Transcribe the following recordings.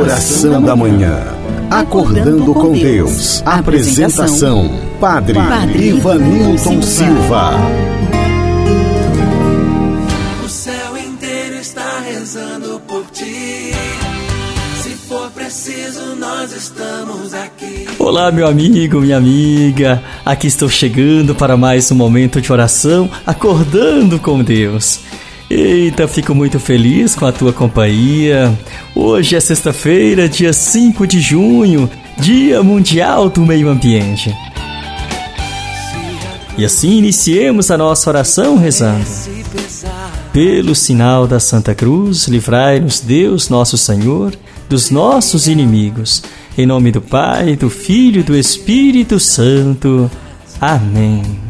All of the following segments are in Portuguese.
Oração da Manhã. Acordando com Deus. Apresentação: Padre, Padre Ivanilton Silva. O céu inteiro está rezando por ti. Se for preciso, nós estamos aqui. Olá, meu amigo, minha amiga. Aqui estou chegando para mais um momento de oração, acordando com Deus. Eita, fico muito feliz com a tua companhia. Hoje é sexta-feira, dia 5 de junho, Dia Mundial do Meio Ambiente. E assim iniciemos a nossa oração rezando. Pelo sinal da Santa Cruz, livrai-nos Deus, nosso Senhor, dos nossos inimigos. Em nome do Pai, do Filho e do Espírito Santo. Amém.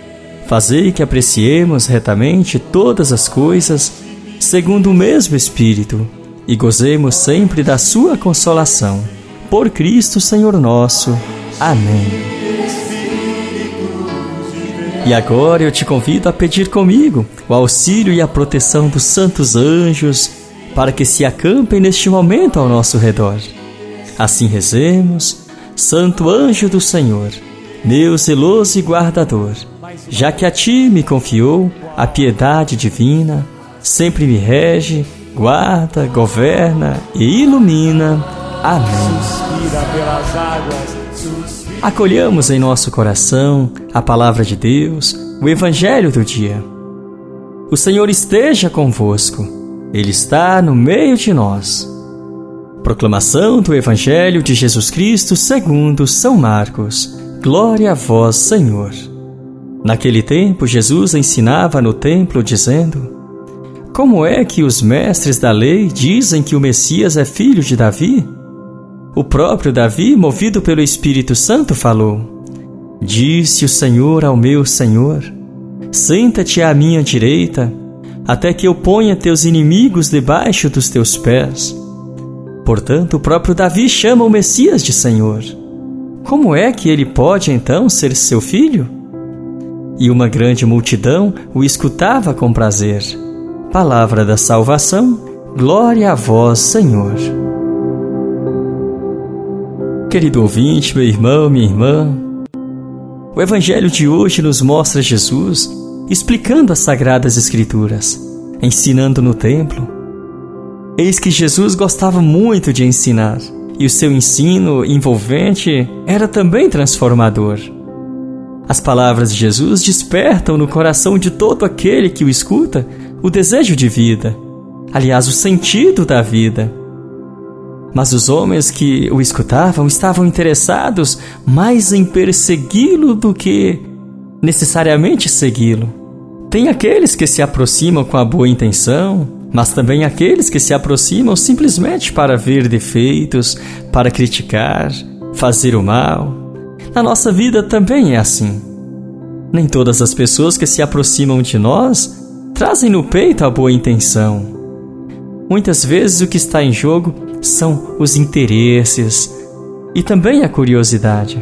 Fazei que apreciemos retamente todas as coisas, segundo o mesmo Espírito, e gozemos sempre da Sua consolação. Por Cristo Senhor nosso. Amém. E agora eu te convido a pedir comigo o auxílio e a proteção dos santos anjos para que se acampem neste momento ao nosso redor. Assim rezemos, Santo anjo do Senhor, meu zeloso e guardador já que a ti me confiou a piedade divina, sempre me rege, guarda, governa e ilumina. Amém. Acolhamos em nosso coração a palavra de Deus, o Evangelho do dia. O Senhor esteja convosco, Ele está no meio de nós. Proclamação do Evangelho de Jesus Cristo segundo São Marcos. Glória a vós, Senhor. Naquele tempo, Jesus ensinava no templo, dizendo: Como é que os mestres da lei dizem que o Messias é filho de Davi? O próprio Davi, movido pelo Espírito Santo, falou: Disse o Senhor ao meu Senhor: Senta-te à minha direita, até que eu ponha teus inimigos debaixo dos teus pés. Portanto, o próprio Davi chama o Messias de Senhor. Como é que ele pode então ser seu filho? E uma grande multidão o escutava com prazer. Palavra da salvação, glória a vós, Senhor. Querido ouvinte, meu irmão, minha irmã, o Evangelho de hoje nos mostra Jesus explicando as Sagradas Escrituras, ensinando no templo. Eis que Jesus gostava muito de ensinar, e o seu ensino envolvente era também transformador. As palavras de Jesus despertam no coração de todo aquele que o escuta o desejo de vida, aliás, o sentido da vida. Mas os homens que o escutavam estavam interessados mais em persegui-lo do que necessariamente segui-lo. Tem aqueles que se aproximam com a boa intenção, mas também aqueles que se aproximam simplesmente para ver defeitos, para criticar, fazer o mal. Na nossa vida também é assim. Nem todas as pessoas que se aproximam de nós trazem no peito a boa intenção. Muitas vezes o que está em jogo são os interesses e também a curiosidade.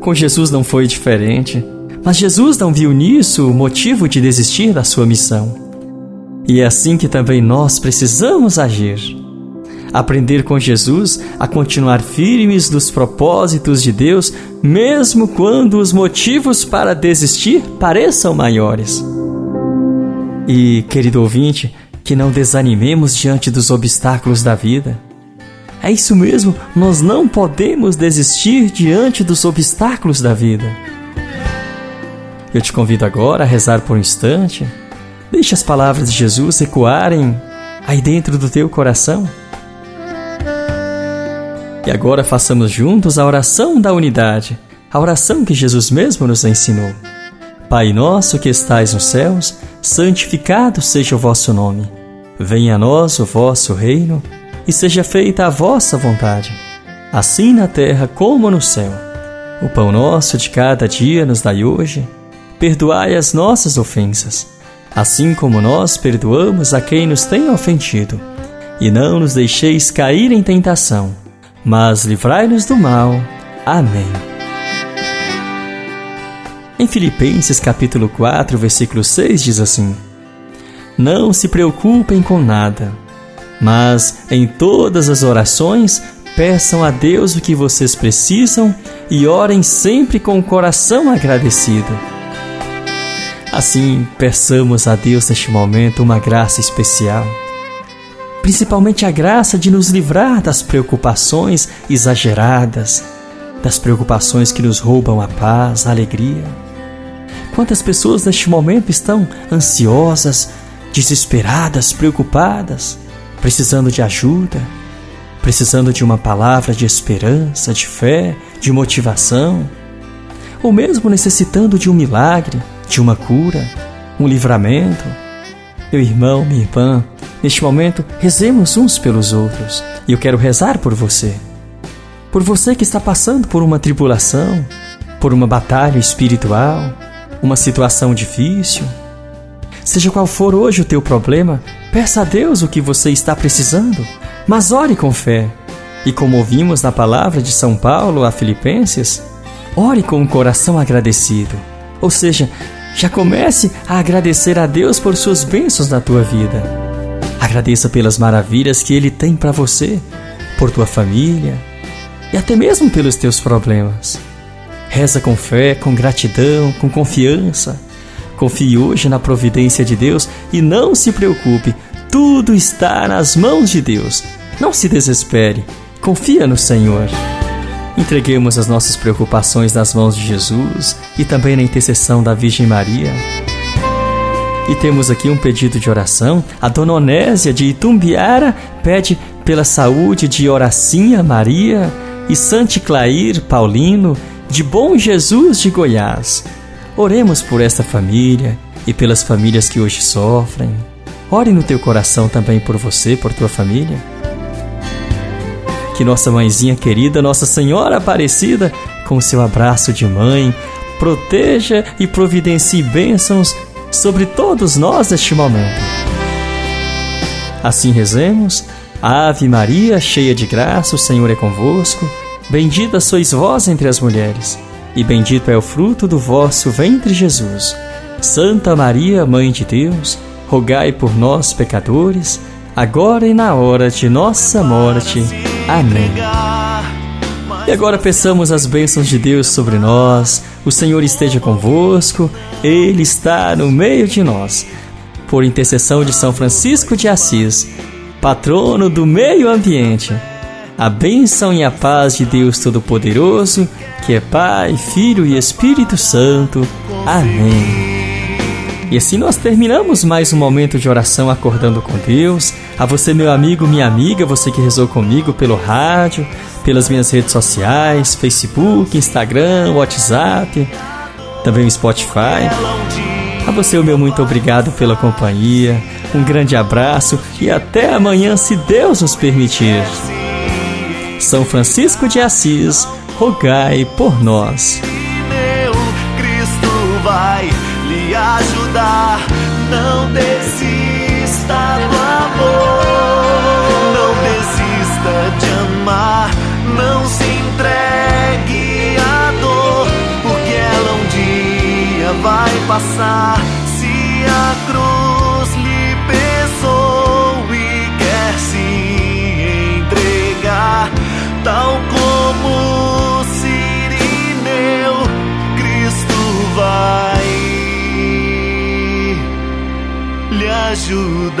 Com Jesus não foi diferente, mas Jesus não viu nisso o motivo de desistir da sua missão. E é assim que também nós precisamos agir aprender com Jesus a continuar firmes nos propósitos de Deus, mesmo quando os motivos para desistir pareçam maiores. E, querido ouvinte, que não desanimemos diante dos obstáculos da vida. É isso mesmo, nós não podemos desistir diante dos obstáculos da vida. Eu te convido agora a rezar por um instante. Deixe as palavras de Jesus ecoarem aí dentro do teu coração. E agora façamos juntos a oração da unidade, a oração que Jesus mesmo nos ensinou. Pai nosso que estais nos céus, santificado seja o vosso nome. Venha a nós o vosso reino e seja feita a vossa vontade, assim na terra como no céu. O pão nosso de cada dia nos dai hoje. Perdoai as nossas ofensas, assim como nós perdoamos a quem nos tem ofendido. E não nos deixeis cair em tentação, mas livrai-nos do mal. Amém. Em Filipenses capítulo 4, versículo 6 diz assim: Não se preocupem com nada mas em todas as orações, peçam a Deus o que vocês precisam e orem sempre com o coração agradecido. Assim, peçamos a Deus neste momento uma graça especial, principalmente a graça de nos livrar das preocupações exageradas, das preocupações que nos roubam a paz, a alegria. Quantas pessoas neste momento estão ansiosas, desesperadas, preocupadas? precisando de ajuda, precisando de uma palavra de esperança, de fé, de motivação, ou mesmo necessitando de um milagre, de uma cura, um livramento. Meu irmão, minha irmã, neste momento, rezemos uns pelos outros. E eu quero rezar por você. Por você que está passando por uma tribulação, por uma batalha espiritual, uma situação difícil. Seja qual for hoje o teu problema, Peça a Deus o que você está precisando, mas ore com fé. E como ouvimos na palavra de São Paulo a Filipenses, ore com um coração agradecido. Ou seja, já comece a agradecer a Deus por suas bênçãos na tua vida. Agradeça pelas maravilhas que Ele tem para você, por tua família e até mesmo pelos teus problemas. Reza com fé, com gratidão, com confiança Confie hoje na providência de Deus e não se preocupe, tudo está nas mãos de Deus. Não se desespere, confia no Senhor. Entreguemos as nossas preocupações nas mãos de Jesus e também na intercessão da Virgem Maria. E temos aqui um pedido de oração. A dona Onésia de Itumbiara pede pela saúde de Horacinha Maria e Santi Clair Paulino de Bom Jesus de Goiás. Oremos por esta família e pelas famílias que hoje sofrem. Ore no teu coração também por você, por tua família. Que nossa mãezinha querida, Nossa Senhora Aparecida, com seu abraço de mãe, proteja e providencie bênçãos sobre todos nós neste momento. Assim rezemos. Ave Maria, cheia de graça, o Senhor é convosco. Bendita sois vós entre as mulheres e bendito é o fruto do vosso ventre, Jesus. Santa Maria, Mãe de Deus, rogai por nós, pecadores, agora e na hora de nossa morte. Amém. E agora peçamos as bênçãos de Deus sobre nós. O Senhor esteja convosco, Ele está no meio de nós. Por intercessão de São Francisco de Assis, patrono do meio ambiente a bênção e a paz de Deus Todo-Poderoso, que é Pai, Filho e Espírito Santo. Amém. E assim nós terminamos mais um momento de oração acordando com Deus. A você, meu amigo, minha amiga, você que rezou comigo pelo rádio, pelas minhas redes sociais, Facebook, Instagram, WhatsApp, também o Spotify. A você, o meu muito obrigado pela companhia. Um grande abraço e até amanhã, se Deus nos permitir. São Francisco de Assis, rogai por nós. Meu Cristo vai lhe ajudar, passar. Se a cruz lhe pesou e quer se entregar tal como Sirineu, Cristo vai lhe ajudar.